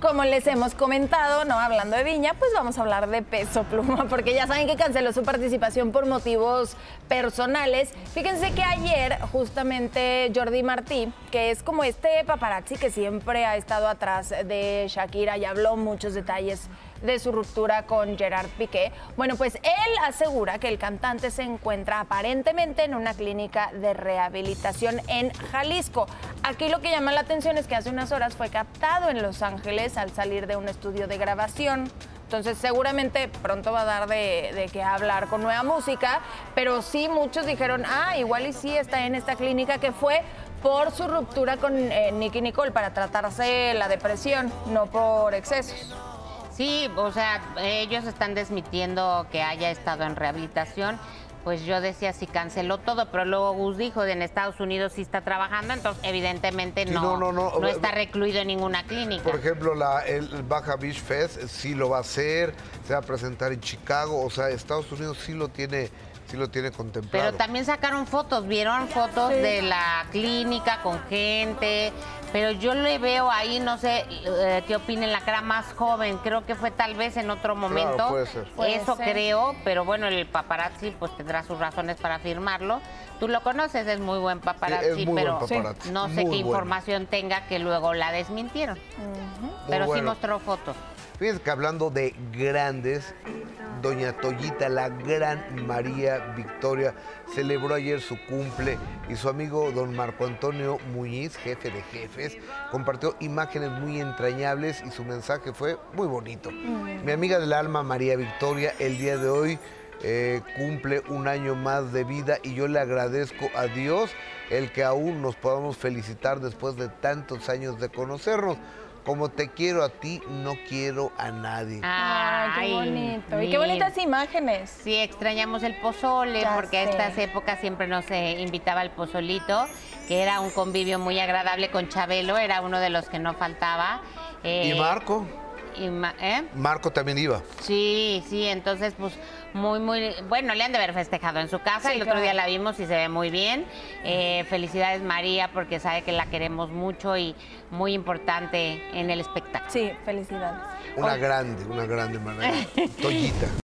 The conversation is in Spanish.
como les hemos comentado, no hablando de Viña, pues vamos a hablar de Peso Pluma, porque ya saben que canceló su participación por motivos personales. Fíjense que ayer justamente Jordi Martí, que es como este paparazzi que siempre ha estado atrás de Shakira y habló muchos detalles de su ruptura con Gerard Piqué. Bueno, pues él asegura que el cantante se encuentra aparentemente en una clínica de rehabilitación en Jalisco. Aquí lo que llama la atención es que hace unas horas fue captado en Los Ángeles al salir de un estudio de grabación. Entonces seguramente pronto va a dar de, de hablar con nueva música, pero sí muchos dijeron, ah, igual y sí está en esta clínica que fue por su ruptura con eh, Nicky Nicole para tratarse la depresión, no por excesos. Sí, o sea, ellos están desmitiendo que haya estado en rehabilitación. Pues yo decía si canceló todo, pero luego Gus dijo en Estados Unidos sí está trabajando, entonces evidentemente Sí, no, no, no, no. no está recluido en ninguna clínica. Por ejemplo, la, el Baja Beach Fest sí lo va a hacer, se va a presentar en Chicago, o sea, Estados Unidos sí lo tiene, sí lo tiene contemplado. Pero también sacaron fotos, vieron fotos de la clínica con gente, pero yo le veo ahí, no sé eh, qué opinen la cara más joven, creo que fue tal vez en otro momento. puede ser. Puede Eso ser. creo, pero bueno, el paparazzi pues tendrá sus razones para afirmarlo. Tú lo conoces, es muy buen paparazzi, muy pero buen paparazzi, no sé muy qué bueno. información tenga que luego la desmintieron. Pero sí mostró fotos. Fíjense que hablando de grandes, Doña Toyita, la gran María Victoria, celebró ayer su cumple y su amigo don Marco Antonio Muñiz, jefe de jefes, compartió imágenes muy entrañables y su mensaje fue muy bonito. Mi amiga del alma, María Victoria, el día de hoy eh, cumple un año más de vida y yo le agradezco a Dios el que aún nos podamos felicitar después de tantos años de conocernos. Como te quiero a ti, no quiero a nadie. Ay, qué Ay, bonito. Y qué bonitas imágenes. Sí, extrañamos el pozole, Ya porque a sé. estas épocas siempre nos eh, invitaba el pozolito, que era un convivio muy agradable con Chabelo, era uno de los que no faltaba. Eh, y Marco, y Ma- ¿eh? Marco también iba. Sí, sí, entonces pues muy, muy, bueno, le han de haber festejado en su casa, Sí, el otro claro. día la vimos y se ve muy bien. Eh, felicidades María, porque sabe que la queremos mucho y muy importante en el espectáculo. Sí, felicidades. Una grande, una grande María. Toyita.